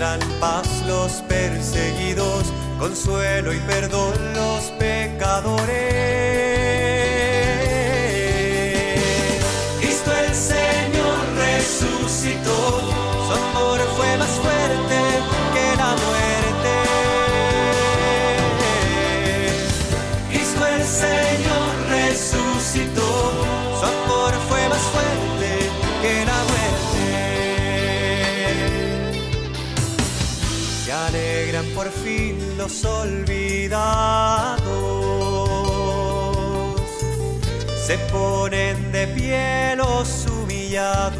Encuentran paz los perseguidos, consuelo y perdón los pecadores. Olvidados. Se ponen de pie los humillados.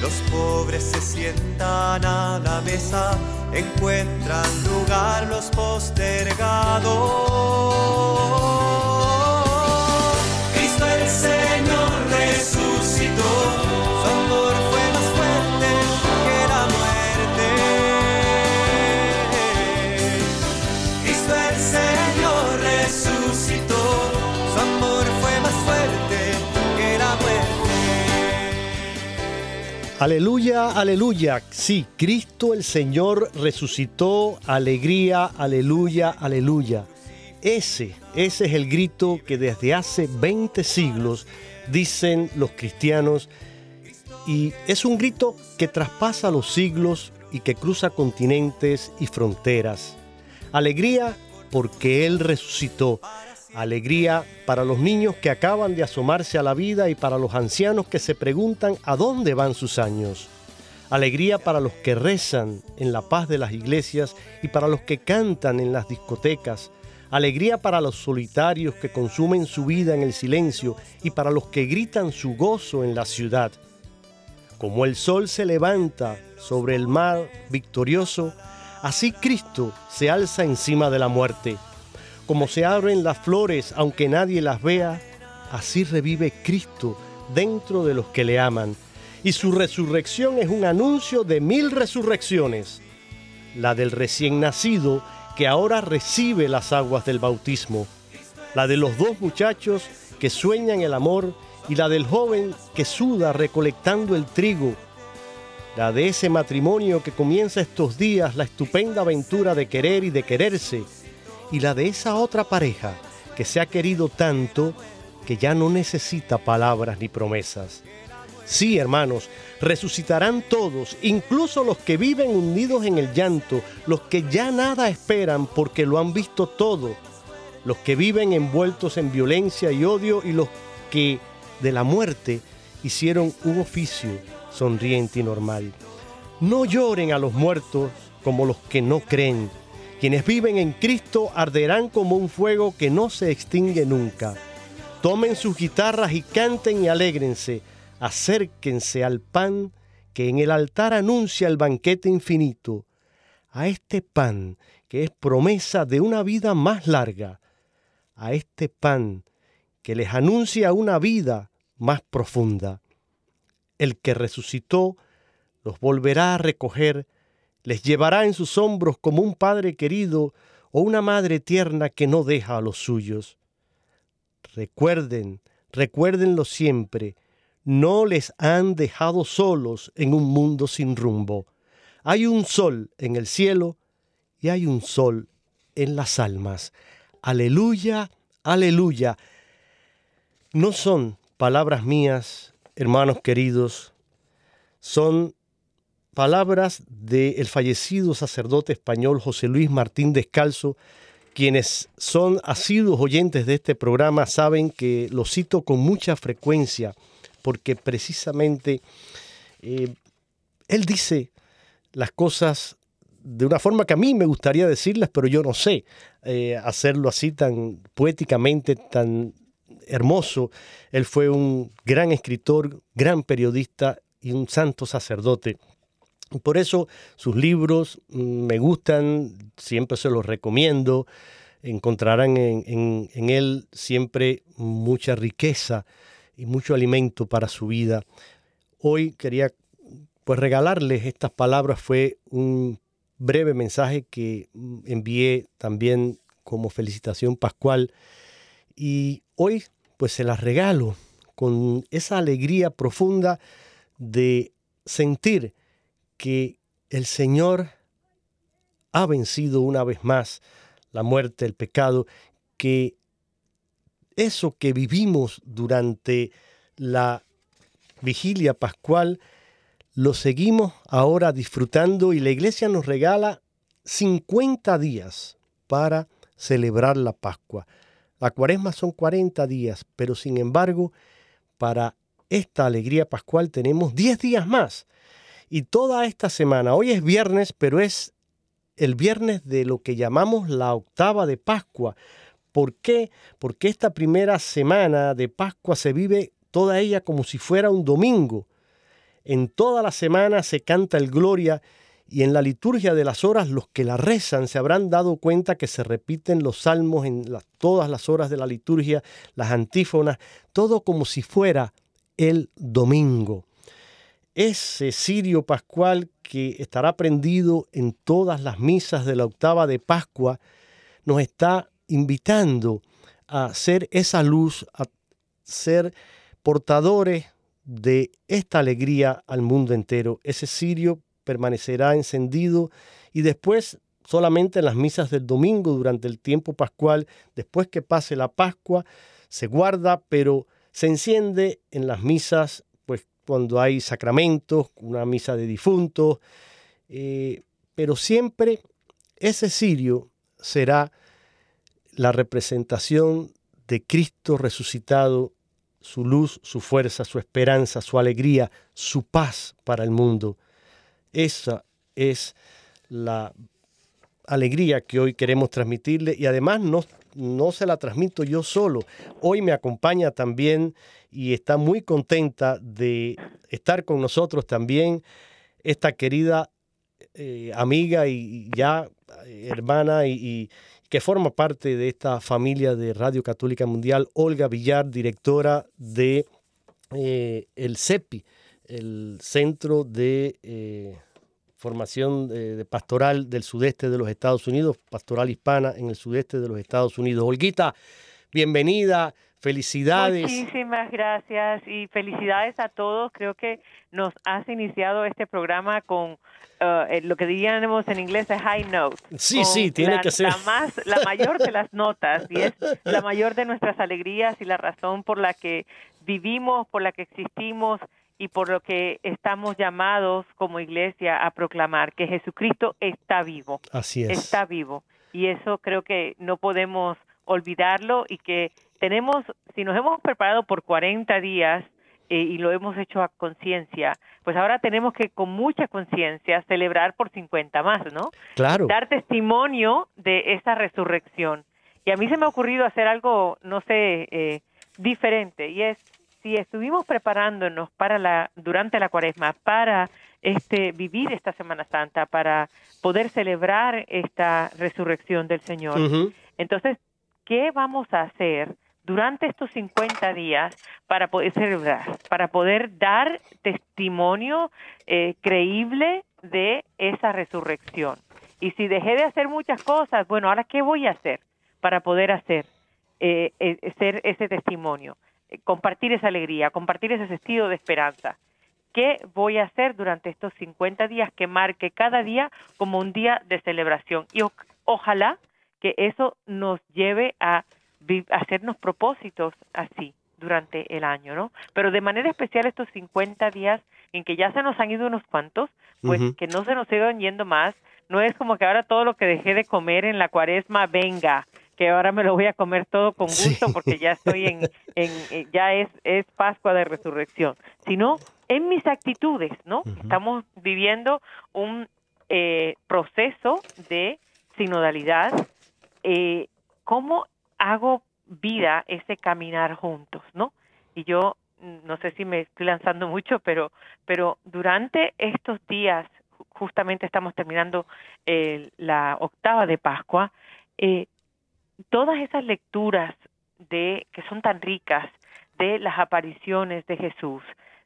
Los pobres se sientan a la mesa, encuentran lugar los postergados. Aleluya, aleluya. Sí, Cristo el Señor resucitó. Alegría, aleluya, aleluya. Ese, ese es el grito que desde hace 20 siglos dicen los cristianos y es un grito que traspasa los siglos y que cruza continentes y fronteras. Alegría porque Él resucitó. Alegría para los niños que acaban de asomarse a la vida y para los ancianos que se preguntan a dónde van sus años. Alegría para los que rezan en la paz de las iglesias y para los que cantan en las discotecas. Alegría para los solitarios que consumen su vida en el silencio y para los que gritan su gozo en la ciudad. Como el sol se levanta sobre el mar victorioso, así Cristo se alza encima de la muerte. Como se abren las flores aunque nadie las vea, así revive Cristo dentro de los que le aman. Y su resurrección es un anuncio de mil resurrecciones. La del recién nacido que ahora recibe las aguas del bautismo. La de los dos muchachos que sueñan el amor y la del joven que suda recolectando el trigo. La de ese matrimonio que comienza estos días la estupenda aventura de querer y de quererse. Y la de esa otra pareja que se ha querido tanto que ya no necesita palabras ni promesas. Sí, hermanos, resucitarán todos, incluso los que viven hundidos en el llanto, los que ya nada esperan porque lo han visto todo, los que viven envueltos en violencia y odio y los que de la muerte hicieron un oficio sonriente y normal. No lloren a los muertos como los que no creen. Quienes viven en Cristo arderán como un fuego que no se extingue nunca. Tomen sus guitarras y canten y alégrense acérquense al pan que en el altar anuncia el banquete infinito, a este pan que es promesa de una vida más larga, a este pan que les anuncia una vida más profunda. El que resucitó los volverá a recoger, les llevará en sus hombros como un padre querido o una madre tierna que no deja a los suyos. Recuerden, recuérdenlo siempre, no les han dejado solos en un mundo sin rumbo. Hay un sol en el cielo y hay un sol en las almas. Aleluya, aleluya. No son palabras mías, hermanos queridos, son palabras del fallecido sacerdote español José Luis Martín Descalzo, quienes son asiduos oyentes de este programa saben que lo cito con mucha frecuencia porque precisamente eh, él dice las cosas de una forma que a mí me gustaría decirlas, pero yo no sé eh, hacerlo así tan poéticamente, tan hermoso. Él fue un gran escritor, gran periodista y un santo sacerdote. Por eso sus libros mm, me gustan, siempre se los recomiendo. Encontrarán en él siempre mucha riqueza y mucho alimento para su vida. Hoy quería pues regalarles estas palabras, fue un breve mensaje que envié también como felicitación pascual y hoy pues se las regalo con esa alegría profunda de sentir que el Señor ha vencido una vez más la muerte, el pecado, que eso que vivimos durante la vigilia pascual, lo seguimos ahora disfrutando y la iglesia nos regala 50 días para celebrar la Pascua. La cuaresma son 40 días, pero sin embargo, para esta alegría pascual tenemos 10 días más. Y toda esta semana, hoy es viernes, pero es el viernes de lo que llamamos la octava de Pascua, ¿Por qué? Porque esta primera semana de Pascua se vive toda ella como si fuera un domingo. En toda la semana se canta el Gloria y en la liturgia de las horas los que la rezan se habrán dado cuenta que se repiten los salmos en todas las horas de la liturgia, las antífonas, todo como si fuera el domingo. Ese cirio pascual que estará prendido en todas las misas de la octava de Pascua nos está invitando a ser esa luz, a ser portadores de esta alegría al mundo entero. Ese cirio permanecerá encendido y después solamente en las misas del domingo durante el tiempo pascual, después que pase la Pascua, se guarda, pero se enciende en las misas, cuando hay sacramentos, una misa de difuntos, eh, pero siempre ese cirio será la representación de Cristo resucitado, su luz, su fuerza, su esperanza, su alegría, su paz para el mundo. Esa es la alegría que hoy queremos transmitirle y además no, no se la transmito yo solo. Hoy me acompaña también y está muy contenta de estar con nosotros también esta querida eh, amiga y ya eh, hermana y, que forma parte de esta familia de Radio Católica Mundial, Olga Villar, directora de eh, el CEPI, el Centro de Formación Pastoral del Sudeste de los Estados Unidos, Pastoral Hispana en el Sudeste de los Estados Unidos. Olguita, bienvenida, Felicidades. Muchísimas gracias y felicidades a todos. Creo que nos has iniciado este programa con uh, lo que diríamos en inglés a high note. Sí, sí, tiene que ser. La, más, la mayor de las notas y es la mayor de nuestras alegrías y la razón por la que vivimos, por la que existimos y por lo que estamos llamados como iglesia a proclamar que Jesucristo está vivo. Así es. Está vivo. Y eso creo que no podemos olvidarlo y que tenemos, si nos hemos preparado por 40 días eh, y lo hemos hecho a conciencia, pues ahora tenemos que con mucha conciencia celebrar por 50 más, ¿no? Claro. Dar testimonio de esa resurrección. Y a mí se me ha ocurrido hacer algo, no sé, eh, diferente, y es si estuvimos preparándonos para la durante la Cuaresma para este vivir esta Semana Santa, para poder celebrar esta resurrección del Señor. Entonces, ¿qué vamos a hacer durante estos 50 días para poder celebrar, para poder dar testimonio eh, creíble de esa resurrección. Y si dejé de hacer muchas cosas, bueno, ahora qué voy a hacer para poder hacer eh, eh ser ese testimonio, eh, compartir esa alegría, compartir ese sentido de esperanza. ¿Qué voy a hacer durante estos 50 días que marque cada día como un día de celebración? Y ojalá que eso nos lleve a hacernos propósitos así durante el año, ¿no? Pero de manera especial estos 50 días en que ya se nos han ido unos cuantos, pues que no se nos sigan yendo más, no es como que ahora todo lo que dejé de comer en la cuaresma venga, que ahora me lo voy a comer todo con gusto porque ya estoy en, en, eh, ya es, es Pascua de Resurrección, sino en mis actitudes, ¿no? Estamos viviendo un eh, proceso de sinodalidad, eh, ¿cómo hago vida ese caminar juntos, ¿no? Y yo no sé si me estoy lanzando mucho, pero pero durante estos días, justamente estamos terminando la octava de Pascua, eh, todas esas lecturas de que son tan ricas de las apariciones de Jesús,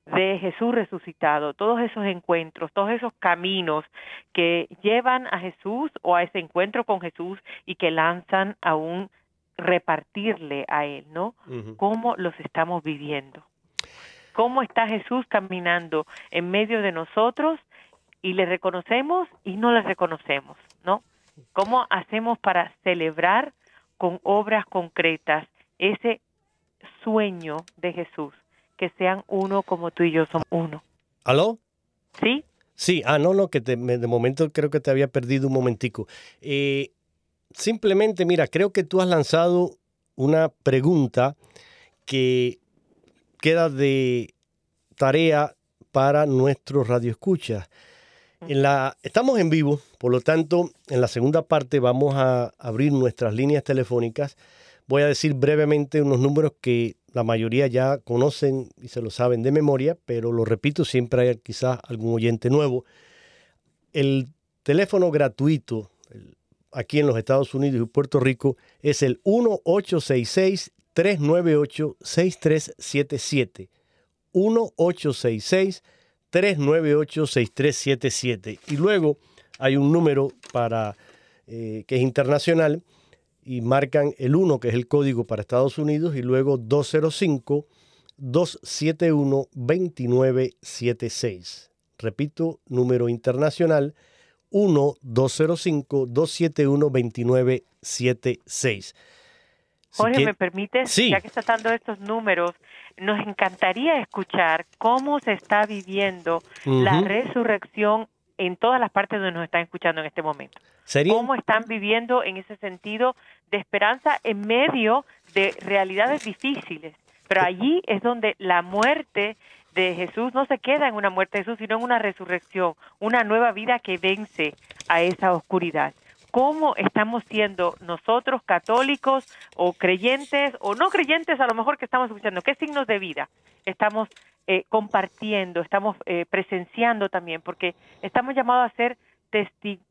de Jesús resucitado, todos esos encuentros, todos esos caminos que llevan a Jesús o a ese encuentro con Jesús y que lanzan a un repartirle a Él, ¿no? ¿Cómo los estamos viviendo? ¿Cómo está Jesús caminando en medio de nosotros y le reconocemos y no le reconocemos, ¿no? ¿Cómo hacemos para celebrar con obras concretas ese sueño de Jesús, que sean uno como tú y yo somos uno? ¿Aló? ¿Sí? Sí, ah, no, no, que de momento creo que te había perdido un momentico. Eh, simplemente, mira, creo que tú has lanzado una pregunta que queda de tarea para nuestros radioescuchas. En la, estamos en vivo, por lo tanto, en la segunda parte vamos a abrir nuestras líneas telefónicas. Voy a decir brevemente unos números que la mayoría ya conocen y se lo saben de memoria, pero lo repito, siempre hay quizás algún oyente nuevo. El teléfono gratuito, aquí en los Estados Unidos y Puerto Rico es el 1866-398-6377. 1866-398-6377. Y luego hay un número para, eh, que es internacional y marcan el 1, que es el código para Estados Unidos, y luego 205. 271-2976. Repito, número internacional 1-205-271-2976. Jorge, ¿me permites? Ya que estás dando estos números, nos encantaría escuchar cómo se está viviendo la resurrección en todas las partes donde nos están escuchando en este momento. ¿Cómo están viviendo en ese sentido de esperanza en medio de realidades difíciles? Pero allí es donde la muerte de Jesús no se queda en una muerte de Jesús, sino en una resurrección, una nueva vida que vence a esa oscuridad. ¿Cómo estamos siendo nosotros católicos o creyentes o no creyentes a lo mejor que estamos escuchando? ¿Qué signos de vida estamos eh, compartiendo, estamos eh, presenciando también? Porque estamos llamados a ser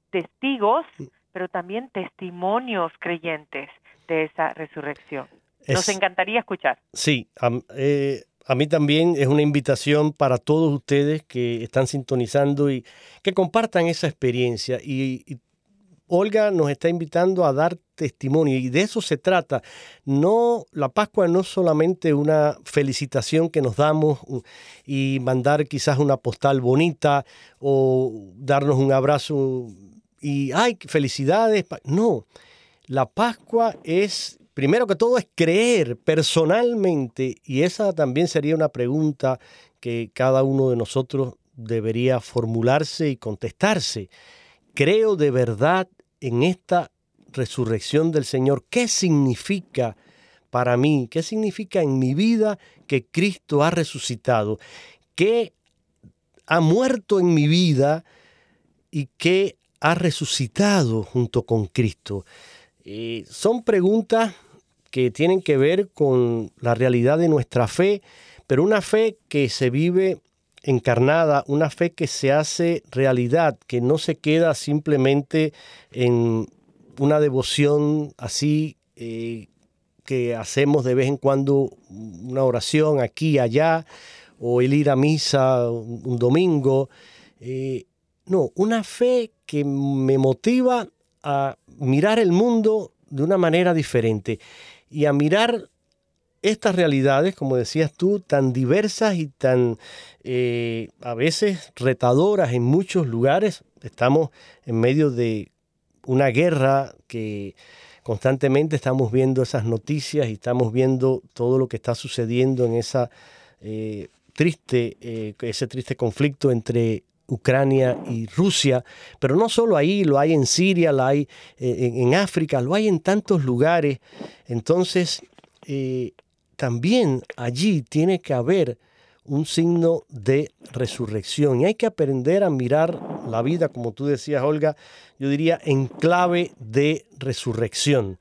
testigos, pero también testimonios creyentes de esa resurrección. Nos encantaría escuchar. Sí, eh, a mí también es una invitación para todos ustedes que están sintonizando y que compartan esa experiencia. Y, Olga nos está invitando a dar testimonio y de eso se trata. No, la Pascua no es solamente una felicitación que nos damos y mandar quizás una postal bonita o darnos un abrazo y ay, felicidades. No, la Pascua es primero que todo es creer personalmente y esa también sería una pregunta que cada uno de nosotros debería formularse y contestarse. Creo de verdad en esta resurrección del Señor. ¿Qué significa para mí? ¿Qué significa en mi vida que Cristo ha resucitado? ¿Qué ha muerto en mi vida y qué ha resucitado junto con Cristo? Eh, son preguntas que tienen que ver con la realidad de nuestra fe, pero una fe que se vive encarnada, una fe que se hace realidad, que no se queda simplemente en una devoción así eh, que hacemos de vez en cuando una oración aquí, allá, o el ir a misa un, domingo. Eh, no, una fe que me motiva a mirar el mundo de una manera diferente y a mirar estas realidades, como decías tú, tan diversas y tan eh, a veces retadoras en muchos lugares. Estamos en medio de una guerra que constantemente estamos viendo esas noticias y estamos viendo todo lo que está sucediendo en esa eh, triste, eh, ese triste conflicto entre Ucrania y Rusia, pero no solo ahí, lo hay en Siria, lo hay en, África, lo hay en tantos lugares. Entonces, también allí tiene que haber un signo de resurrección. Y hay que aprender a mirar la vida, como tú decías, Olga, yo diría en clave de resurrección.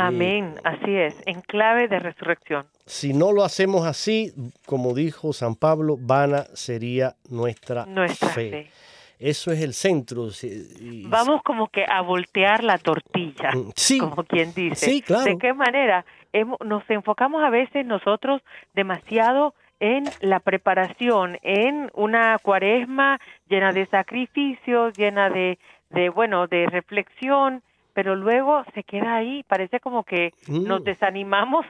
Amén, así es, en clave de resurrección. Si no lo hacemos así, como dijo San Pablo, vana sería nuestra, fe. Eso es el centro. Vamos como que a voltear la tortilla, mm, sí, como quien dice. Sí, claro. ¿De qué manera? nos enfocamos a veces nosotros demasiado en la preparación, en una cuaresma llena de sacrificios, llena de, de bueno, de reflexión, pero luego se queda ahí, parece como que nos mm. desanimamos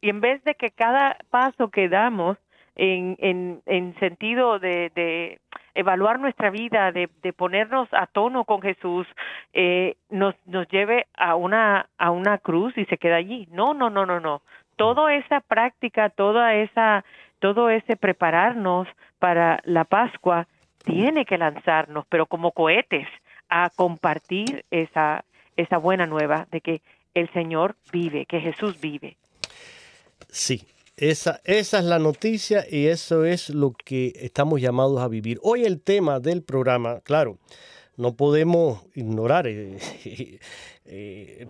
y en vez de que cada paso que damos en, en, en sentido de, de, evaluar nuestra vida, de, de, ponernos a tono con Jesús, eh, nos, nos lleve a una, a una cruz y se queda allí. No, no, no, no, no. Toda esa práctica, toda esa, todo ese prepararnos para la Pascua tiene que lanzarnos, pero como cohetes, a compartir esa, esa buena nueva de que el Señor vive, que Jesús vive. Sí, esa, esa es la noticia y eso es lo que estamos llamados a vivir. Hoy el tema del programa, claro, no podemos ignorar, eh, eh,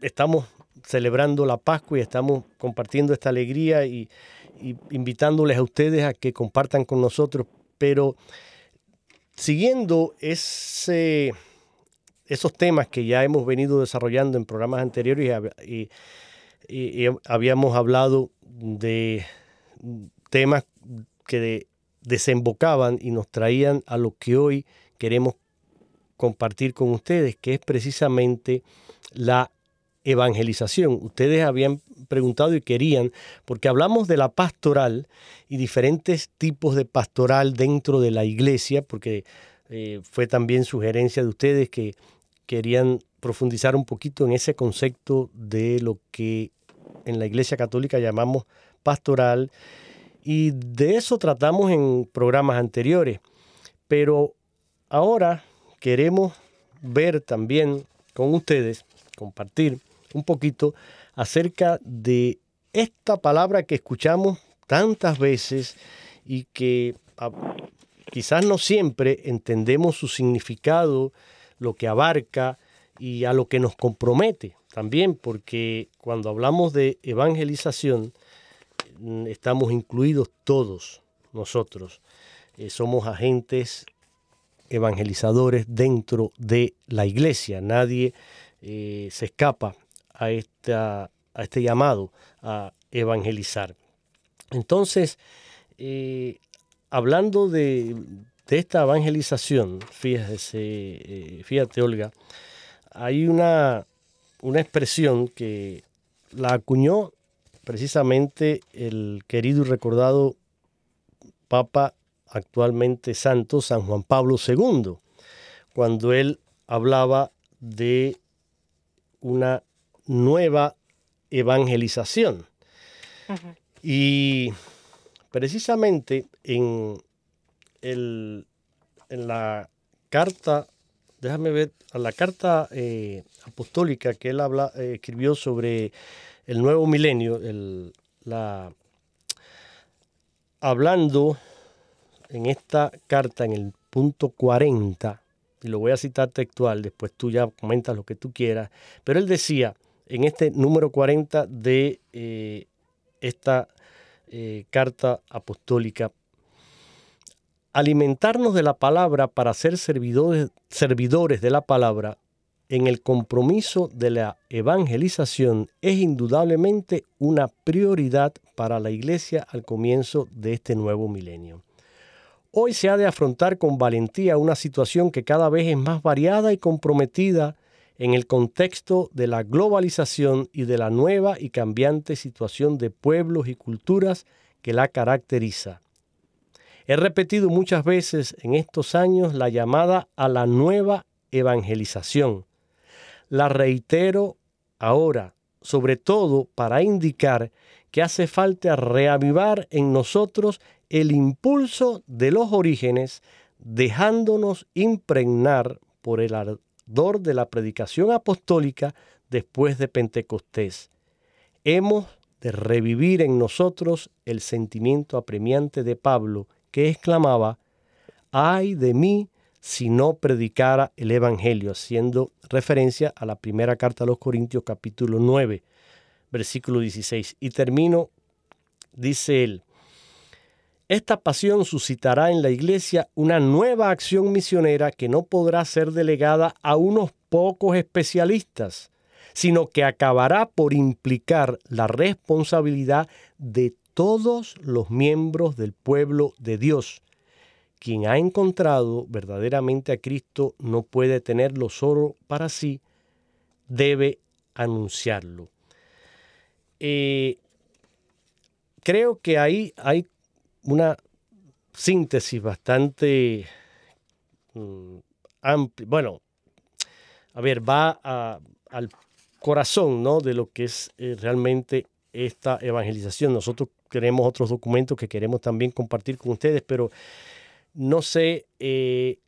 estamos celebrando la Pascua y estamos compartiendo esta alegría y, invitándoles a ustedes a que compartan con nosotros, pero siguiendo ese, esos temas que ya hemos venido desarrollando en programas anteriores y, y habíamos hablado de temas que desembocaban y nos traían a lo que hoy queremos compartir con ustedes, que es precisamente la evangelización. Ustedes habían preguntado y querían, porque hablamos de la pastoral y diferentes tipos de pastoral dentro de la iglesia, porque eh, fue también sugerencia de ustedes que querían profundizar un poquito en ese concepto de lo que en la Iglesia Católica llamamos pastoral y de eso tratamos en programas anteriores. Pero ahora queremos ver también con ustedes, compartir un poquito acerca de esta palabra que escuchamos tantas veces y que ah, quizás no siempre entendemos su significado, lo que abarca y a lo que nos compromete también porque cuando hablamos de evangelización mm, estamos incluidos todos nosotros. Eh, somos agentes evangelizadores dentro de la iglesia. Nadie eh, se escapa a, esta, a este llamado a evangelizar. Entonces, eh, hablando de, esta evangelización, fíjate, fíjate Olga, hay una, una expresión que la acuñó precisamente el querido y recordado Papa actualmente santo San Juan Pablo II, cuando él hablaba de una nueva evangelización. Y precisamente en, el, en la carta, déjame ver, a la carta eh, apostólica que él habla, eh, escribió sobre el nuevo milenio, el, la, hablando en esta carta, en el punto 40, y lo voy a citar textual, después tú ya comentas lo que tú quieras, pero él decía en este número 40 de eh, esta carta apostólica, alimentarnos de la palabra para ser servidores, de la palabra en el compromiso de la evangelización es indudablemente una prioridad para la Iglesia al comienzo de este nuevo milenio. Hoy se ha de afrontar con valentía una situación que cada vez es más variada y comprometida en el contexto de la globalización y de la nueva y cambiante situación de pueblos y culturas que la caracteriza. He repetido muchas veces en estos años la llamada a la nueva evangelización. La reitero ahora, sobre todo para indicar que hace falta reavivar en nosotros el impulso de los orígenes, dejándonos impregnar por el ardor de la predicación apostólica después de Pentecostés. Hemos de revivir en nosotros el sentimiento apremiante de Pablo, que exclamaba, ay de mí si no predicara el Evangelio, haciendo referencia a la primera carta a los Corintios capítulo 9, versículo 16. Y termino, dice él, esta pasión suscitará en la iglesia una nueva acción misionera que no podrá ser delegada a unos pocos especialistas, sino que acabará por implicar la responsabilidad de todos los miembros del pueblo de Dios. Quien ha encontrado verdaderamente a Cristo no puede tenerlo solo para sí, debe anunciarlo. Eh, creo que ahí hay una síntesis bastante mm, amplia. Bueno, a ver, va al corazón ¿no? de lo que es eh, realmente esta evangelización. Nosotros tenemos otros documentos que queremos también compartir con ustedes, pero no sé eh,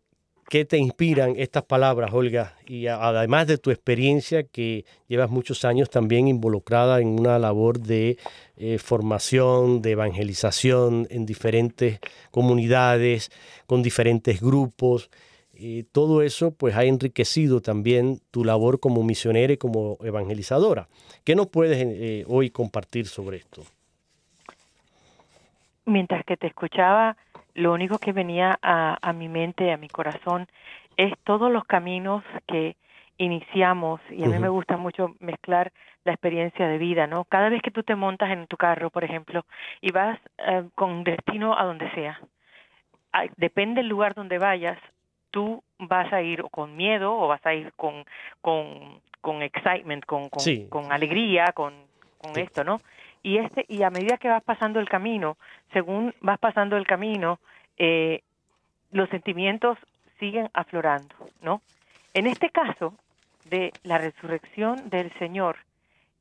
qué te inspiran estas palabras, Olga, y además de tu experiencia que llevas muchos años también involucrada en una labor de eh, formación, de evangelización en diferentes comunidades, con diferentes grupos. todo eso pues ha enriquecido también tu labor como misionera y como evangelizadora. ¿Qué nos puedes eh, hoy compartir sobre esto? Mientras que te escuchaba, lo único que venía a, a mi mente, a mi corazón, es todos los caminos que iniciamos y a mí me gusta mucho mezclar la experiencia de vida, ¿no? Cada vez que tú te montas en tu carro, por ejemplo, y vas eh, con destino a donde sea, depende del lugar donde vayas, tú vas a ir con miedo o vas a ir con con, con excitement, con con, con alegría, con, con esto, ¿no? Y este y a medida que vas pasando el camino, según vas pasando el camino, eh, los sentimientos siguen aflorando, ¿no? En este caso de la resurrección del Señor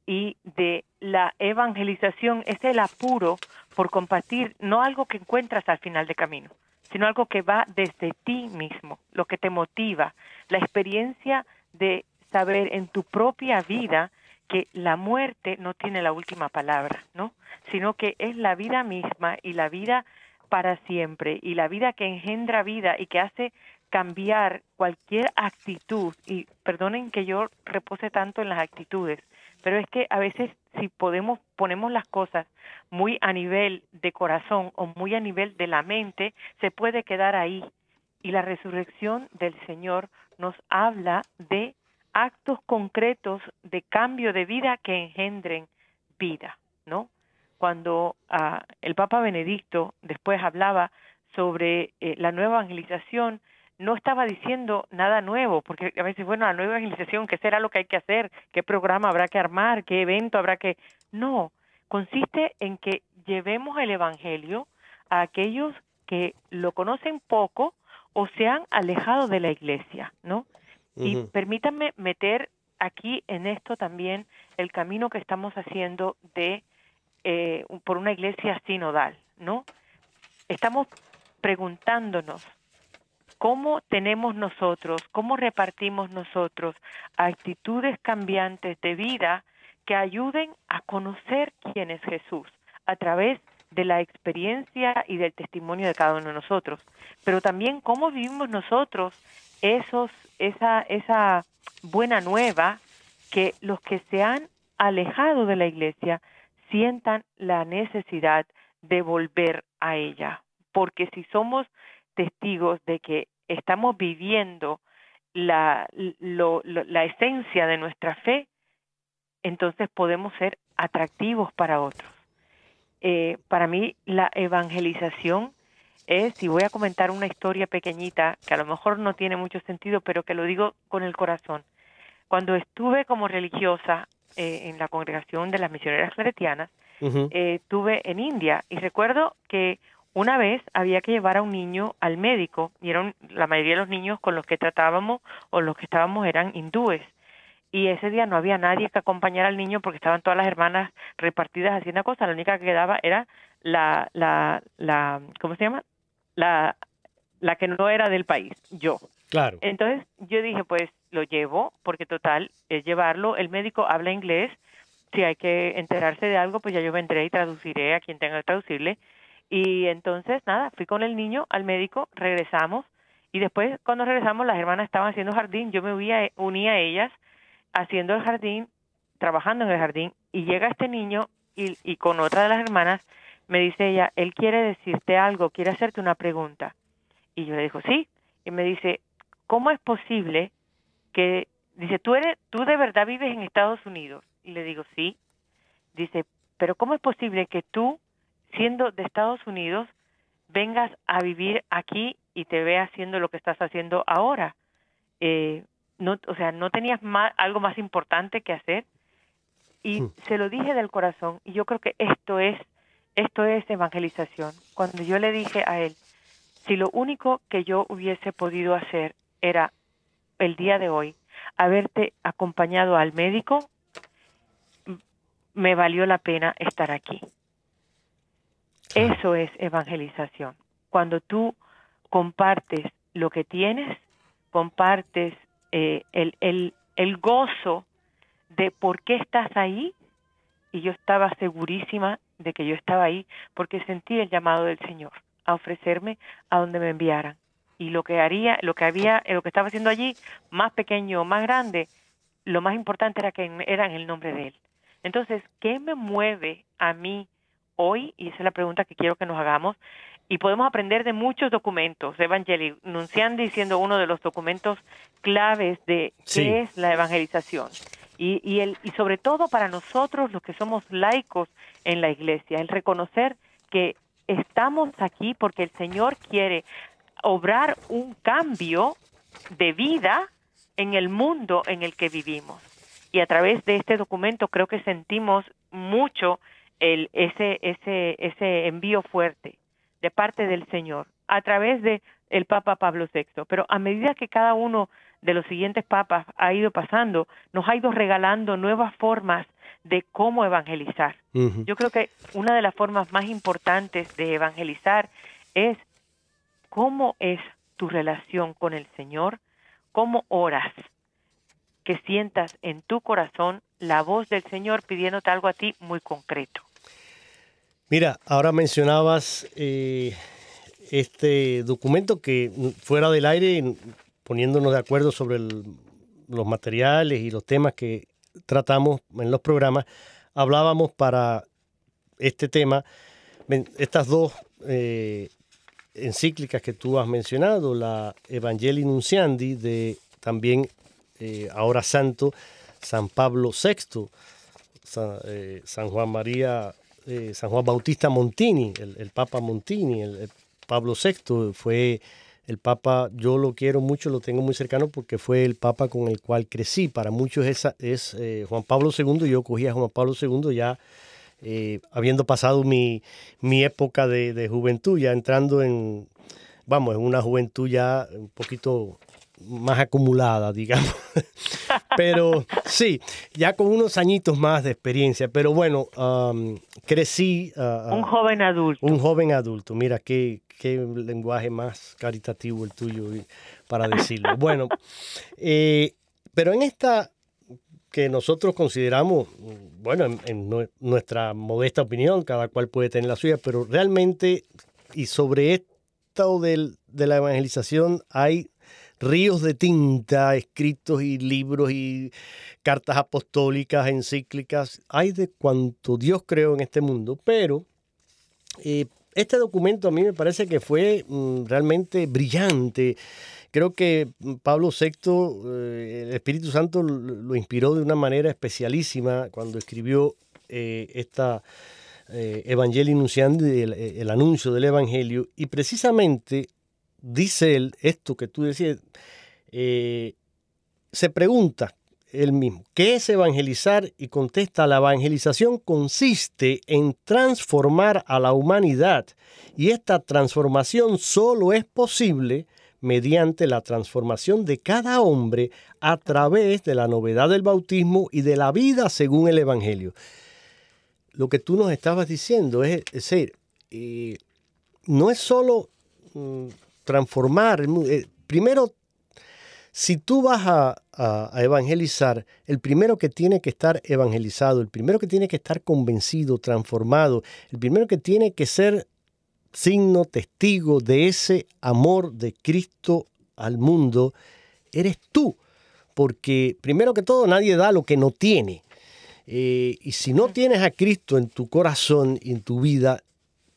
y de la evangelización es el apuro por compartir no algo que encuentras al final de camino, sino algo que va desde ti mismo, lo que te motiva, la experiencia de saber en tu propia vida que la muerte no tiene la última palabra, ¿no? Sino que es la vida misma y la vida para siempre y la vida que engendra vida y que hace cambiar cualquier actitud y perdonen que yo repose tanto en las actitudes, pero es que a veces si podemos ponemos las cosas muy a nivel de corazón o muy a nivel de la mente, se puede quedar ahí. Y la resurrección del Señor nos habla de actos concretos de cambio de vida que engendren vida, ¿no? Cuando ah, el Papa Benedicto después hablaba sobre eh, la nueva evangelización, no estaba diciendo nada nuevo, porque a veces, bueno, la nueva evangelización, ¿qué será lo que hay que hacer? ¿Qué programa habrá que armar? ¿Qué evento habrá que...? No, consiste en que llevemos el Evangelio a aquellos que lo conocen poco o se han alejado de la iglesia, ¿no? Y permítanme meter aquí en esto también el camino que estamos haciendo de eh, por una iglesia sinodal, ¿no? Estamos preguntándonos cómo tenemos nosotros, cómo repartimos nosotros actitudes cambiantes de vida que ayuden a conocer quién es Jesús a través de la experiencia y del testimonio de cada uno de nosotros, pero también cómo vivimos nosotros esos, esa, esa buena nueva que los que se han alejado de la iglesia sientan la necesidad de volver a ella, porque si somos testigos de que estamos viviendo la, la esencia de nuestra fe, entonces podemos ser atractivos para otros. Eh, para mí la evangelización es, y voy a comentar una historia pequeñita que a lo mejor no tiene mucho sentido, pero que lo digo con el corazón. Cuando estuve como religiosa eh, en la congregación de las misioneras claretianas, eh, estuve en India y recuerdo que una vez había que llevar a un niño al médico y eran la mayoría de los niños con los que tratábamos o los que estábamos eran hindúes y ese día no había nadie que acompañara al niño porque estaban todas las hermanas repartidas haciendo cosas, la única que quedaba era la, la, la, ¿cómo se llama? La, la que no era del país, yo. Claro. Entonces yo dije, pues lo llevo, porque total, es llevarlo, el médico habla inglés, si hay que enterarse de algo, pues ya yo vendré y traduciré a quien tenga que traducirle. Y entonces, nada, fui con el niño al médico, regresamos, y después cuando regresamos las hermanas estaban haciendo jardín, yo me uní a, ellas, haciendo el jardín, trabajando en el jardín, y llega este niño y, y con otra de las hermanas me dice ella, él quiere decirte algo, quiere hacerte una pregunta. Y yo le digo, sí. Y me dice, ¿cómo es posible que, dice, tú, eres, tú de verdad vives en Estados Unidos? Y le digo, sí. Dice, pero ¿cómo es posible que tú, siendo de Estados Unidos, vengas a vivir aquí y te veas haciendo lo que estás haciendo ahora? Eh, no, o sea, no tenías más, algo más importante que hacer. Y hmm. se lo dije del corazón y yo creo que esto es, esto es evangelización. Cuando yo le dije a él, si lo único que yo hubiese podido hacer era el día de hoy haberte acompañado al médico, me valió la pena estar aquí. Eso es evangelización. Cuando tú compartes lo que tienes, compartes eh, el, el, el gozo de por qué estás ahí y yo estaba segurísima de que yo estaba ahí porque sentí el llamado del Señor a ofrecerme a donde me enviaran y lo que haría lo que había lo que estaba haciendo allí más pequeño o más grande lo más importante era que era en el nombre de él entonces qué me mueve a mí hoy y esa es la pregunta que quiero que nos hagamos y podemos aprender de muchos documentos. Evangeli Nunciandi diciendo uno de los documentos claves de qué es la evangelización. Y, y, el, y sobre todo para nosotros los que somos laicos en la iglesia, el reconocer que estamos aquí porque el Señor quiere obrar un cambio de vida en el mundo en el que vivimos. Y a través de este documento creo que sentimos mucho el, ese, ese, ese envío fuerte de parte del Señor a través de el Papa Pablo VI. Pero a medida que cada uno de los siguientes papas ha ido pasando, nos ha ido regalando nuevas formas de cómo evangelizar. Yo creo que una de las formas más importantes de evangelizar es cómo es tu relación con el Señor, cómo oras, que sientas en tu corazón la voz del Señor pidiéndote algo a ti muy concreto. Mira, ahora mencionabas eh, este documento que fuera del aire, poniéndonos de acuerdo sobre los materiales y los temas que tratamos en los programas, hablábamos para este tema, estas dos eh, encíclicas que tú has mencionado, la Evangelii Nunciandi de también eh, ahora santo San Pablo VI, San Juan María San Juan Bautista Montini, el, Papa Montini, el, Pablo VI fue El Papa, yo lo quiero mucho, lo tengo muy cercano porque fue el Papa con el cual crecí. Para muchos esa, es eh, Juan Pablo II. Yo cogí a Juan Pablo II ya eh, habiendo pasado mi, mi época de, de, juventud, ya entrando en, vamos, en una juventud ya un poquito más acumulada, digamos. pero sí, ya con unos añitos más de experiencia. Pero bueno, um, crecí. Uh, un joven adulto. Un joven adulto. Mira qué, qué lenguaje más caritativo el tuyo para decirlo. bueno, eh, pero en esta que nosotros consideramos, bueno, en, nuestra modesta opinión, cada cual puede tener la suya, pero realmente, y sobre esto del, de la evangelización hay ríos de tinta escritos y libros y cartas apostólicas, encíclicas, hay de cuanto Dios creó en este mundo, pero eh, este documento a mí me parece que fue mm, realmente brillante. Creo que Pablo VI, eh, el Espíritu Santo lo inspiró de una manera especialísima cuando escribió eh, esta Evangelio Nunciandi, el anuncio del Evangelio, y precisamente dice él esto que tú decías, eh, se pregunta él mismo, ¿qué es evangelizar? Y contesta, la evangelización consiste en transformar a la humanidad y esta transformación solo es posible mediante la transformación de cada hombre a través de la novedad del bautismo y de la vida según el Evangelio. Lo que tú nos estabas diciendo es, decir, eh, no es solo mm, transformar. Eh, primero, si tú vas a, evangelizar, el primero que tiene que estar evangelizado, el primero que tiene que estar convencido, transformado, el primero que tiene que ser signo, testigo de ese amor de Cristo al mundo, eres tú. Porque primero que todo nadie da lo que no tiene. Eh, y si no tienes a Cristo en tu corazón y en tu vida,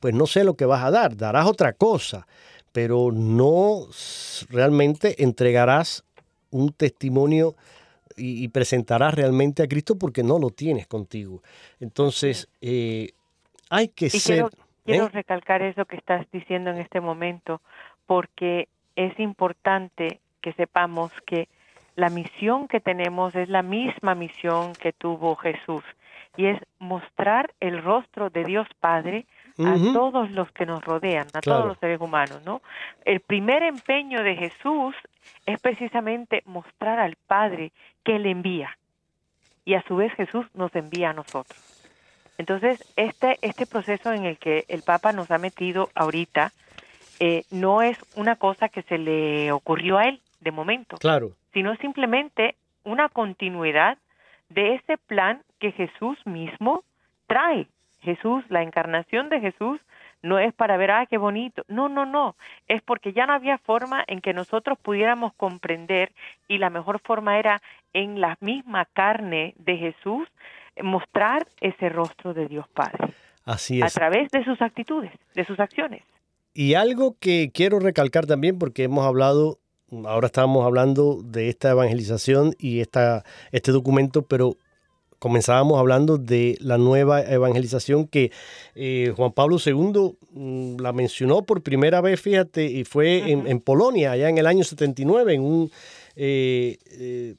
pues no sé lo que vas a dar, darás otra cosa pero no realmente entregarás un testimonio y, presentarás realmente a Cristo porque no lo tienes contigo. Entonces, eh, hay que ser... Quiero, ¿eh? recalcar eso que estás diciendo en este momento, porque es importante que sepamos que la misión que tenemos es la misma misión que tuvo Jesús, y es mostrar el rostro de Dios Padre a todos los que nos rodean, a todos los seres humanos, ¿no? El primer empeño de Jesús es precisamente mostrar al Padre que le envía y a su vez Jesús nos envía a nosotros. Entonces, este, este proceso en el que el Papa nos ha metido ahorita eh, no es una cosa que se le ocurrió a él de momento, claro. sino simplemente una continuidad de ese plan que Jesús mismo trae Jesús, la encarnación de Jesús, no es para ver, ah, qué bonito. No, no, no. Es porque ya no había forma en que nosotros pudiéramos comprender y la mejor forma era en la misma carne de Jesús mostrar ese rostro de Dios Padre. Así es. A través de sus actitudes, de sus acciones. Y algo que quiero recalcar también, porque hemos hablado, ahora estamos hablando de esta evangelización y esta, este documento, pero comenzábamos hablando de la nueva evangelización que eh, Juan Pablo II mm, la mencionó por primera vez, fíjate, y fue en, Polonia, allá en el año 79, en, un, eh, eh,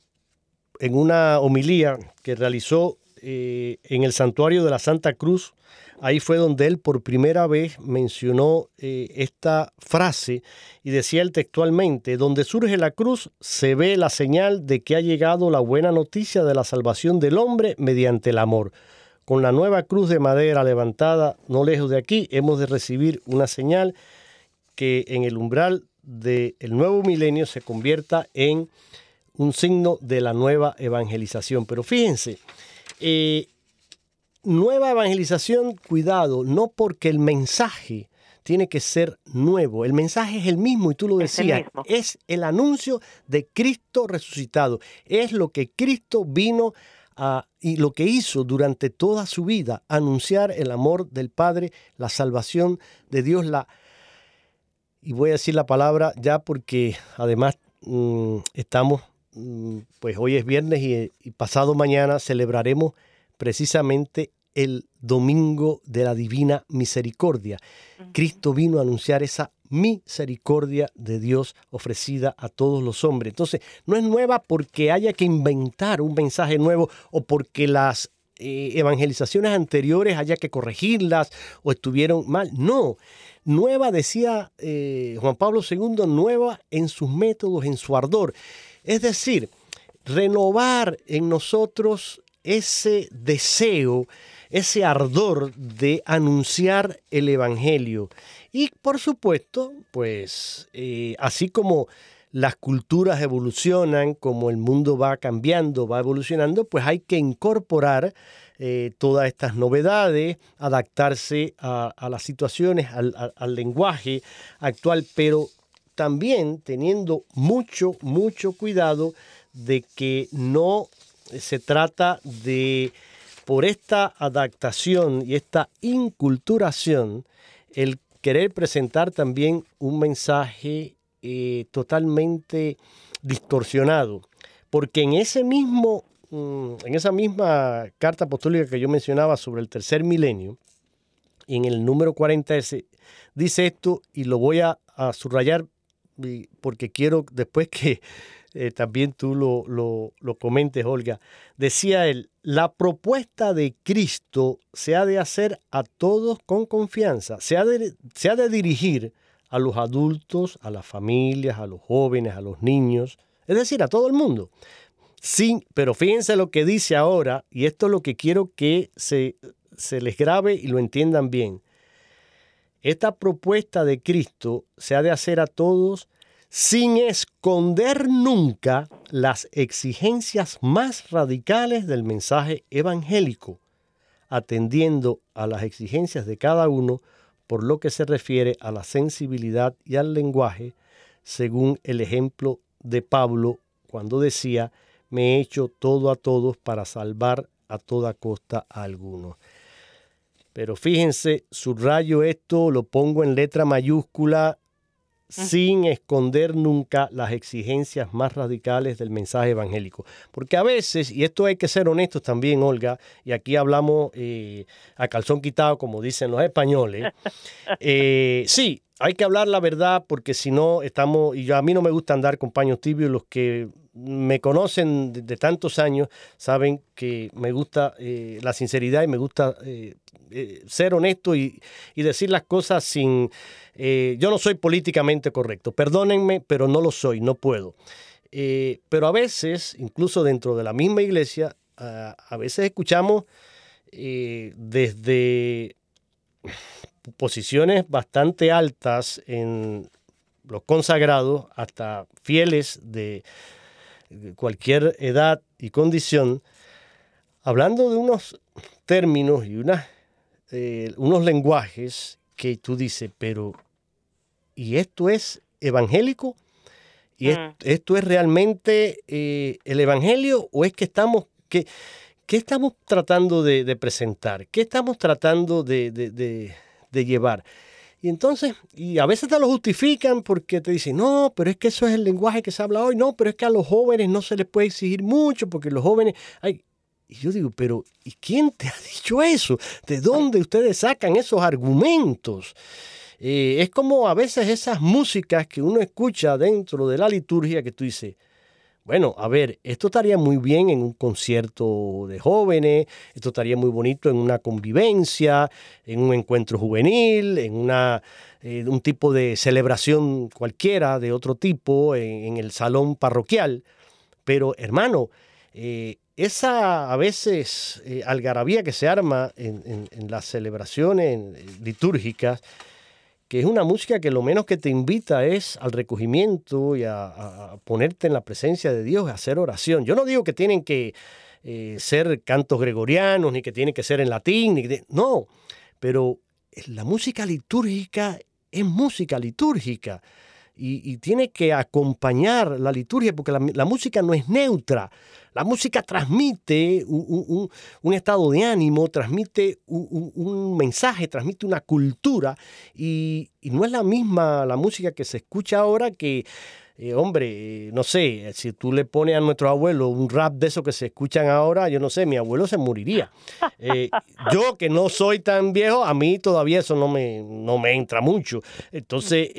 en una homilía que realizó en el santuario de la Santa Cruz Ahí fue donde él por primera vez mencionó eh, esta frase y decía él textualmente, donde surge la cruz se ve la señal de que ha llegado la buena noticia de la salvación del hombre mediante el amor. Con la nueva cruz de madera levantada no lejos de aquí, hemos de recibir una señal que en el umbral del nuevo milenio se convierta en un signo de la nueva evangelización. Pero fíjense, eh, nueva evangelización, cuidado, no porque el mensaje tiene que ser nuevo. El mensaje es el mismo y tú lo decías, es el, anuncio de Cristo resucitado. Es lo que Cristo vino a, y lo que hizo durante toda su vida, anunciar el amor del Padre, la salvación de Dios, la y voy a decir la palabra ya porque además mm, estamos, mm, pues hoy es viernes y pasado mañana celebraremos precisamente el domingo de la divina misericordia. Cristo vino a anunciar esa misericordia de Dios ofrecida a todos los hombres. Entonces, no es nueva porque haya que inventar un mensaje nuevo o porque las eh, evangelizaciones anteriores haya que corregirlas o estuvieron mal. No, nueva, decía eh, Juan Pablo II, nueva en sus métodos, en su ardor. Es decir, renovar en nosotros ese deseo, ese ardor de anunciar el Evangelio. Y por supuesto, pues eh, así como las culturas evolucionan, como el mundo va cambiando, va evolucionando, pues hay que incorporar eh, todas estas novedades, adaptarse a, las situaciones, al lenguaje actual, pero también teniendo mucho, mucho cuidado de que no se trata de, por esta adaptación y esta inculturación, el querer presentar también un mensaje eh, totalmente distorsionado. Porque en ese mismo, mm, en esa misma carta apostólica que yo mencionaba sobre el tercer milenio, en el número 40 dice esto y lo voy a subrayar porque quiero después que eh, también tú lo, lo, comentes, Olga, decía él, la propuesta de Cristo se ha de hacer a todos con confianza, se ha de, se ha de dirigir a los adultos, a las familias, a los jóvenes, a los niños, es decir, a todo el mundo. Sí, pero fíjense lo que dice ahora, y esto es lo que quiero que se, se les grabe y lo entiendan bien. Esta propuesta de Cristo se ha de hacer a todos sin esconder nunca las exigencias más radicales del mensaje evangélico, atendiendo a las exigencias de cada uno por lo que se refiere a la sensibilidad y al lenguaje, según el ejemplo de Pablo cuando decía, me he hecho todo a todos para salvar a toda costa a algunos. Pero fíjense, subrayo esto, lo pongo en letra mayúscula sin esconder nunca las exigencias más radicales del mensaje evangélico. Porque a veces, y esto hay que ser honestos también, Olga, y aquí hablamos eh, a calzón quitado, como dicen los españoles, eh, sí, hay que hablar la verdad porque si no estamos, y a mí no me gusta andar con paños tibios, los que me conocen de, tantos años saben que me gusta eh, la sinceridad y me gusta eh, eh, ser honesto y, decir las cosas sin... yo no soy políticamente correcto, perdónenme, pero no lo soy, no puedo. pero a veces, incluso dentro de la misma iglesia, a veces escuchamos desde posiciones bastante altas en los consagrados hasta fieles de cualquier edad y condición, hablando de unos términos y eh, unos lenguajes que tú dices, pero ¿y esto es evangélico? ¿Y mm. esto, es realmente eh, el evangelio o es que estamos, que, ¿qué estamos tratando de, presentar? ¿Qué estamos tratando de, de llevar? Y entonces, y a veces te lo justifican porque te dicen, no, pero es que eso es el lenguaje que se habla hoy, no, pero es que a los jóvenes no se les puede exigir mucho porque los jóvenes... Hay... Y yo digo, pero ¿y quién te ha dicho eso? ¿De dónde ustedes sacan esos argumentos? Eh, es como a veces esas músicas que uno escucha dentro de la liturgia que tú dices, bueno, a ver, esto estaría muy bien en un concierto de jóvenes, esto estaría muy bonito en una convivencia, en un encuentro juvenil, en una, eh, un tipo de celebración cualquiera de otro tipo, en, el salón parroquial. Pero, hermano, eh, esa a veces eh, algarabía que se arma en, en las celebraciones litúrgicas, que es una música que lo menos que te invita es al recogimiento y a, ponerte en la presencia de Dios, a hacer oración. Yo no digo que tienen que eh, ser cantos gregorianos, ni que tienen que ser en latín, ni no, pero la música litúrgica es música litúrgica y, tiene que acompañar la liturgia porque la música no es neutra. La música transmite un, estado de ánimo, transmite un, mensaje, transmite una cultura y, no es la misma la música que se escucha ahora que eh, hombre, eh, no sé, si tú le pones a nuestro abuelo un rap de esos que se escuchan ahora, yo no sé, mi abuelo se moriría. Eh, yo que no soy tan viejo, a mí todavía eso no me, no me entra mucho. Entonces,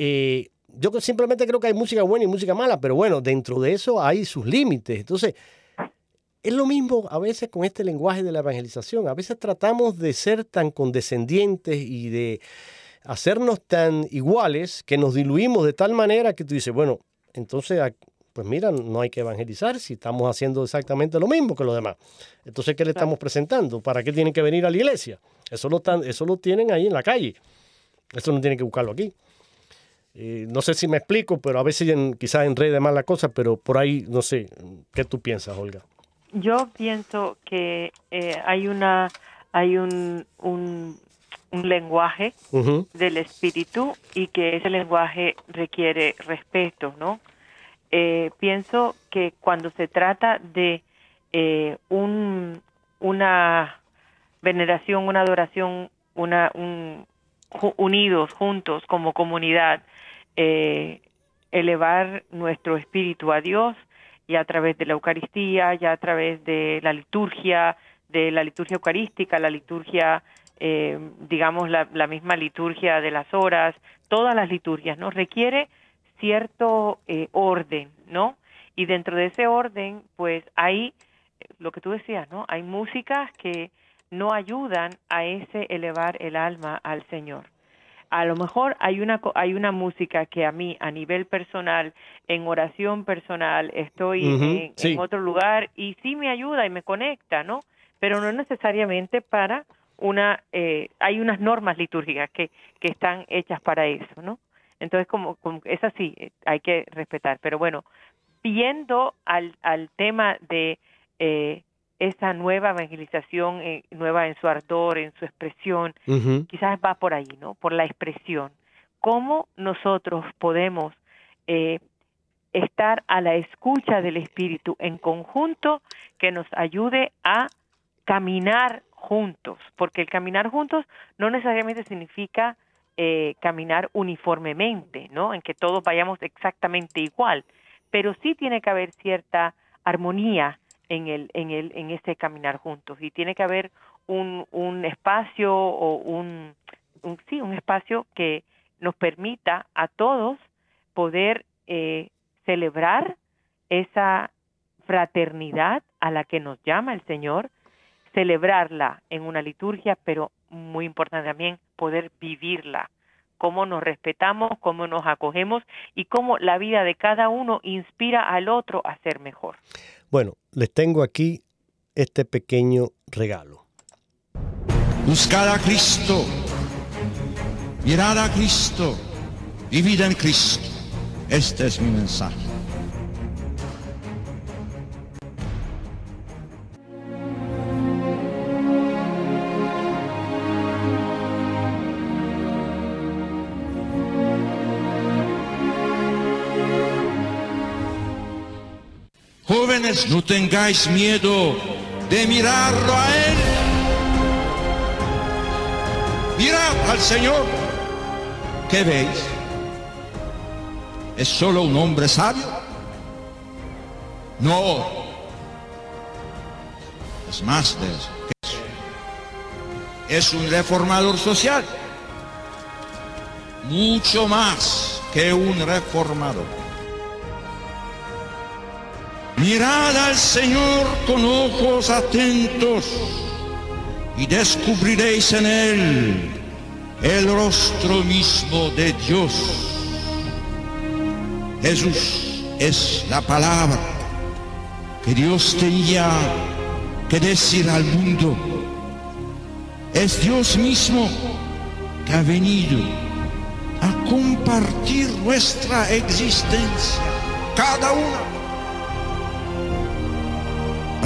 yo simplemente creo que hay música buena y música mala, pero bueno, dentro de eso hay sus límites. Entonces, es lo mismo a veces con este lenguaje de la evangelización. A veces tratamos de ser tan condescendientes y de hacernos tan iguales que nos diluimos de tal manera que tú dices, bueno, entonces, pues mira, no hay que evangelizar si estamos haciendo exactamente lo mismo que los demás. Entonces, ¿qué le estamos presentando? ¿Para qué tienen que venir a la iglesia? Eso lo, eso lo tienen ahí en la calle. Eso no tienen que buscarlo aquí. Eh, no sé si me explico, pero a veces en, quizás enrede más la cosa, pero por ahí, no sé, ¿qué tú piensas, Olga? Yo pienso que eh, hay una, hay un, un, lenguaje del espíritu y que ese lenguaje requiere respeto, ¿no? Eh, pienso que cuando se trata de un, una veneración, una adoración, una, un, unidos, juntos, como comunidad, eh, elevar nuestro espíritu a Dios y a través de la Eucaristía, ya a través de la liturgia, de la liturgia eucarística, la liturgia, eh, digamos, la, misma liturgia de las horas, todas las liturgias, ¿no? Requiere cierto eh, orden, ¿no? Y dentro de ese orden, pues hay, lo que tú decías, ¿no? Hay músicas que no ayudan a ese elevar el alma al Señor a lo mejor hay una hay una música que a mí a nivel personal en oración personal estoy en, otro lugar y sí me ayuda y me conecta no pero no necesariamente para una eh, hay unas normas litúrgicas que que están hechas para eso no entonces como, como es así hay que respetar. Pero bueno viendo al al tema de eh, esa nueva evangelización, eh, nueva en su ardor, en su expresión, quizás va por ahí, ¿no? Por la expresión. ¿Cómo nosotros podemos eh, estar a la escucha del Espíritu en conjunto que nos ayude a caminar juntos? Porque el caminar juntos no necesariamente significa eh, caminar uniformemente, ¿no? En que todos vayamos exactamente igual, pero sí tiene que haber cierta armonía en el en el en ese caminar juntos. Y tiene que haber un, un espacio o un, un sí un espacio que nos permita a todos poder eh, celebrar esa fraternidad a la que nos llama el Señor, celebrarla en una liturgia, pero muy importante también poder vivirla, cómo nos respetamos, cómo nos acogemos y cómo la vida de cada uno inspira al otro a ser mejor. Bueno, les tengo aquí este pequeño regalo. Buscad a Cristo, mirad a Cristo, vivid en Cristo. Este es mi mensaje. Jóvenes, no tengáis miedo de mirarlo a Él. Mirad al Señor. ¿Qué veis? ¿Es solo un hombre sabio? No. Es más de eso. Es un reformador social. Mucho más que un reformador. Mirad al Señor con ojos atentos y descubriréis en Él el rostro mismo de Dios. Jesús es la palabra que Dios tenía que decir al mundo. Es Dios mismo que ha venido a compartir nuestra existencia, cada una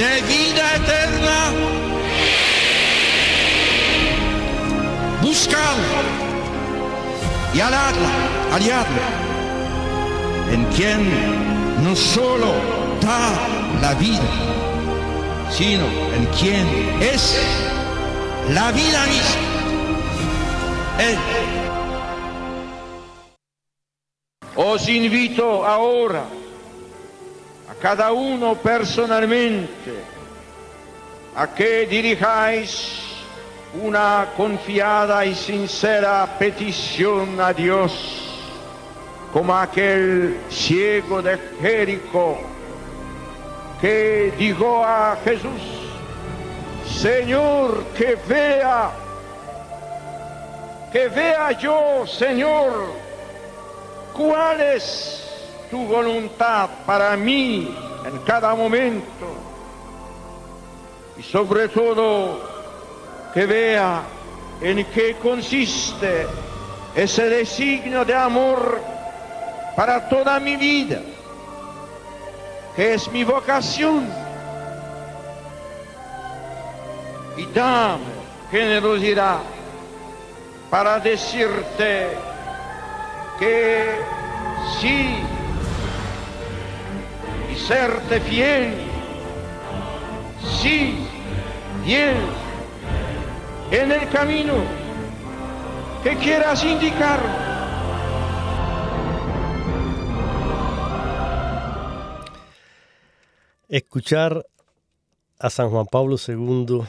de vida eterna. Buscadla y halladla, halladla, en quien no solo da la vida, sino en quien es la vida misma. Él. Os invito ahora cada uno personalmente a que dirijáis una confiada y sincera petición a Dios, como aquel ciego de Jericó que dijo a Jesús, Señor, que vea, que vea yo, Señor, cuál es tu voluntad para mí en cada momento y sobre todo que vea en qué consiste ese designio de amor para toda mi vida, que es mi vocación. Y dame generosidad para decirte que sí serte fiel, sí, fiel en el camino que quieras indicar. Escuchar a San Juan Pablo II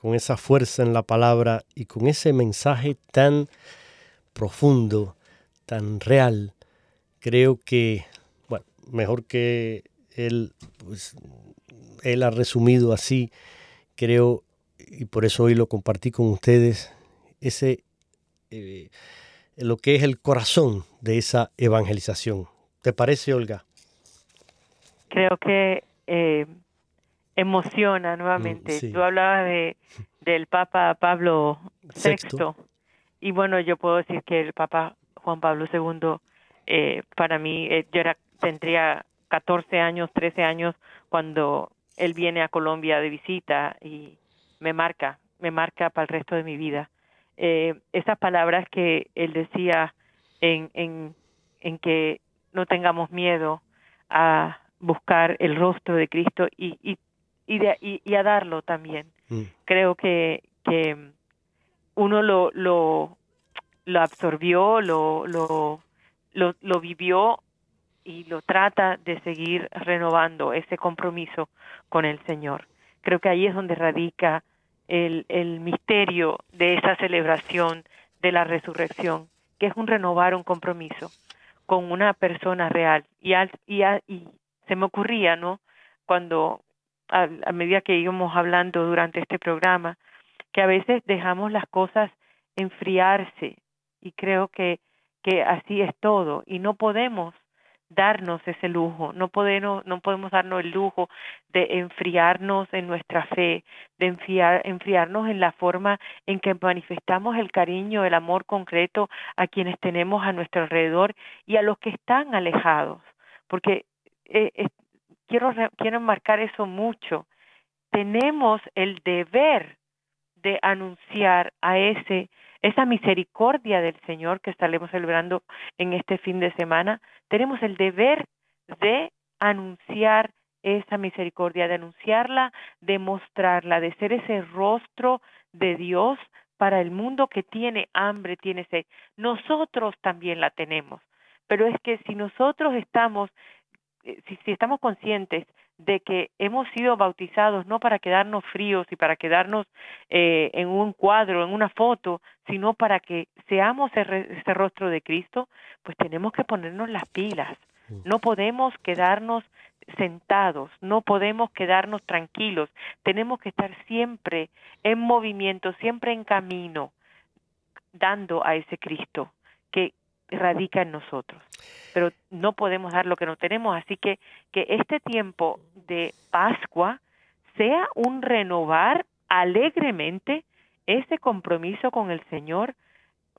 con esa fuerza en la palabra y con ese mensaje tan profundo, tan real, creo que, bueno, mejor que él, pues, él ha resumido así, creo y por eso hoy lo compartí con ustedes, ese, eh, lo que es el corazón de esa evangelización. ¿Te parece, Olga? Creo que eh, emociona nuevamente. Mm, sí. Tú hablabas de, del Papa Pablo VI. Sexto. Y bueno, yo puedo decir que el Papa Juan Pablo II, eh, para mí, yo era, tendría 14 años, 13 años cuando él viene a Colombia de visita y me marca, me marca para el resto de mi vida. Eh, esas palabras que él decía en, en, en que no tengamos miedo a buscar el rostro de Cristo y, y, y, de- y- y a darlo también. Mm. Creo que, que uno lo, lo, lo absorbió, lo, lo, lo, lo vivió y lo trata de seguir renovando ese compromiso con el Señor. Creo que ahí es donde radica el, el misterio de esa celebración de la resurrección, que es un renovar un compromiso con una persona real. Y, al- y, y se me ocurría, ¿no? Cuando, a, a medida que íbamos hablando durante este programa, que a veces dejamos las cosas enfriarse y creo que, que así es todo y no podemos darnos ese lujo, no podemos, no podemos darnos el lujo de enfriarnos en nuestra fe, de enfriar, enfriarnos en la forma en que manifestamos el cariño, el amor concreto a quienes tenemos a nuestro alrededor y a los que están alejados, porque eh, quiero, quiero marcar eso mucho. Tenemos el deber de anunciar a ese esa misericordia del Señor que estaremos celebrando en este fin de semana, tenemos el deber de anunciar esa misericordia, de anunciarla, de mostrarla, de ser ese rostro de Dios para el mundo que tiene hambre, tiene sed. Nosotros también la tenemos, pero es que si nosotros estamos, eh, si, si estamos conscientes de que hemos sido bautizados no para quedarnos fríos y para quedarnos eh, en un cuadro, en una foto, sino para que seamos ese, ese rostro de Cristo, pues tenemos que ponernos las pilas. No podemos quedarnos sentados, no podemos quedarnos tranquilos, tenemos que estar siempre en movimiento, siempre en camino, dando a ese Cristo que radica en nosotros. Pero no podemos dar lo que no tenemos, así que que este tiempo de Pascua sea un renovar alegremente ese compromiso con el Señor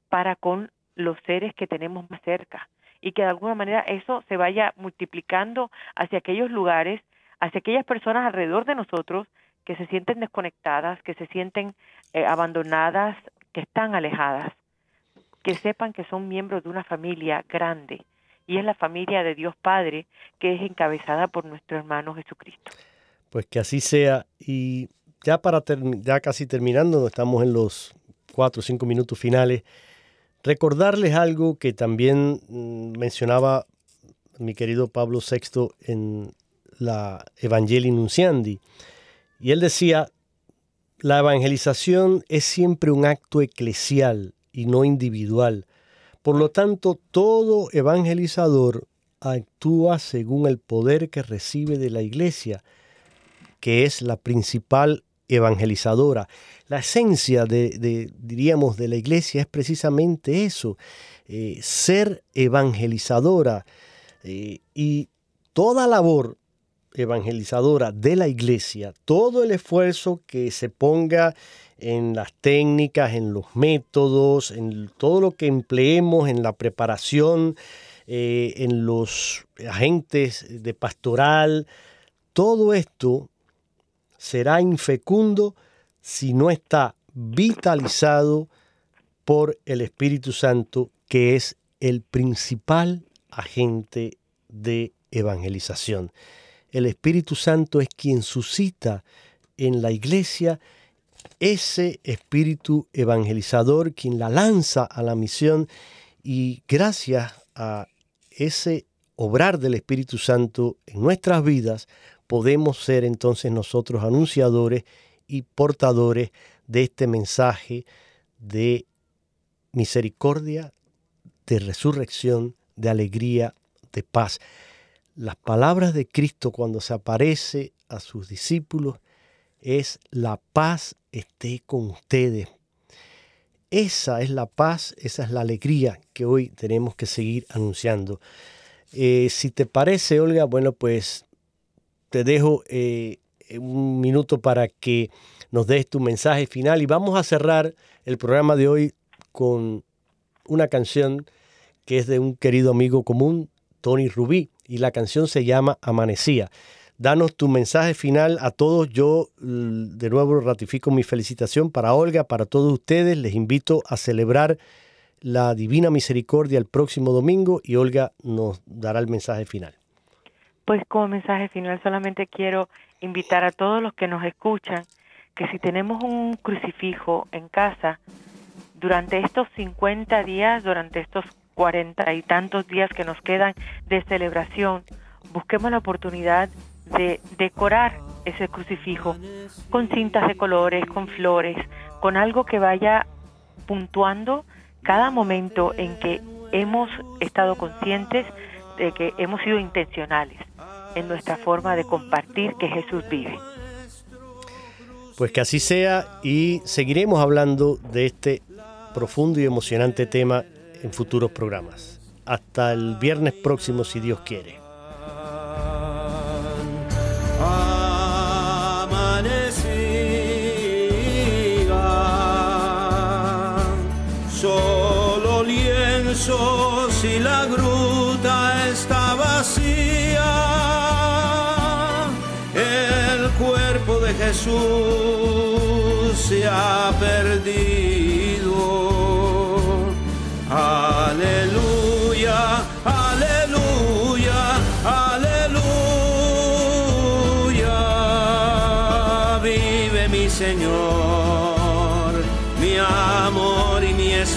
para con los seres que tenemos más cerca. y que de alguna manera eso se vaya multiplicando hacia aquellos lugares, hacia aquellas personas alrededor de nosotros que se sienten desconectadas, que se sienten eh, abandonadas, que están alejadas, que sepan que son miembros de una familia grande y es la familia de Dios Padre que es encabezada por nuestro hermano Jesucristo. Pues que así sea y ya para ya casi terminando, estamos en los cuatro o cinco minutos finales, recordarles algo que también mm, mencionaba mi querido Pablo VI en la Evangelii Nunciandi. Y él decía, la evangelización es siempre un acto eclesial y no individual. Por lo tanto, todo evangelizador actúa según el poder que recibe de la iglesia, que es la principal evangelizadora. La esencia de, diríamos, de la iglesia es precisamente eso, eh, ser evangelizadora. Eh, y toda labor evangelizadora de la iglesia, todo el esfuerzo que se ponga en las técnicas, en los métodos, en todo lo que empleemos en la preparación, eh, en los agentes de pastoral, todo esto será infecundo si no está vitalizado por el Espíritu Santo, que es el principal agente de evangelización. El Espíritu Santo es quien suscita en la iglesia ese espíritu evangelizador, quien la lanza a la misión y gracias a ese obrar del Espíritu Santo en nuestras vidas, podemos ser entonces nosotros anunciadores y portadores de este mensaje de misericordia, de resurrección, de alegría, de paz. Las palabras de Cristo cuando se aparece a sus discípulos es la paz esté con ustedes. Esa es la paz, esa es la alegría que hoy tenemos que seguir anunciando. Eh, si te parece, Olga, bueno, pues te dejo eh, un minuto para que nos des tu mensaje final y vamos a cerrar el programa de hoy con una canción que es de un querido amigo común, Tony Rubí, y la canción se llama Amanecía. Danos tu mensaje final a todos. Yo de nuevo ratifico mi felicitación para Olga, para todos ustedes. Les invito a celebrar la Divina Misericordia el próximo domingo y Olga nos dará el mensaje final. Pues como mensaje final solamente quiero invitar a todos los que nos escuchan que si tenemos un crucifijo en casa, durante estos 50 días, durante estos cuarenta y tantos días que nos quedan de celebración, busquemos la oportunidad de decorar ese crucifijo con cintas de colores, con flores, con algo que vaya puntuando cada momento en que hemos estado conscientes de que hemos sido intencionales en nuestra forma de compartir que Jesús vive. Pues que así sea y seguiremos hablando de este profundo y emocionante tema en futuros programas. Hasta el viernes próximo si Dios quiere. Solo lienzo si la gruta está vacía. Jesús se ha perdido. Aleluya,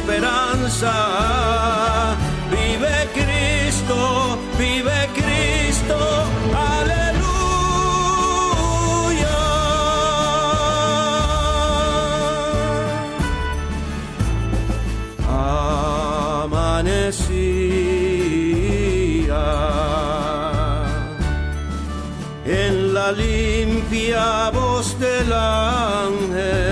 esperanza. Vive Cristo, vive Cristo. Aleluya. limpia voz del ángel,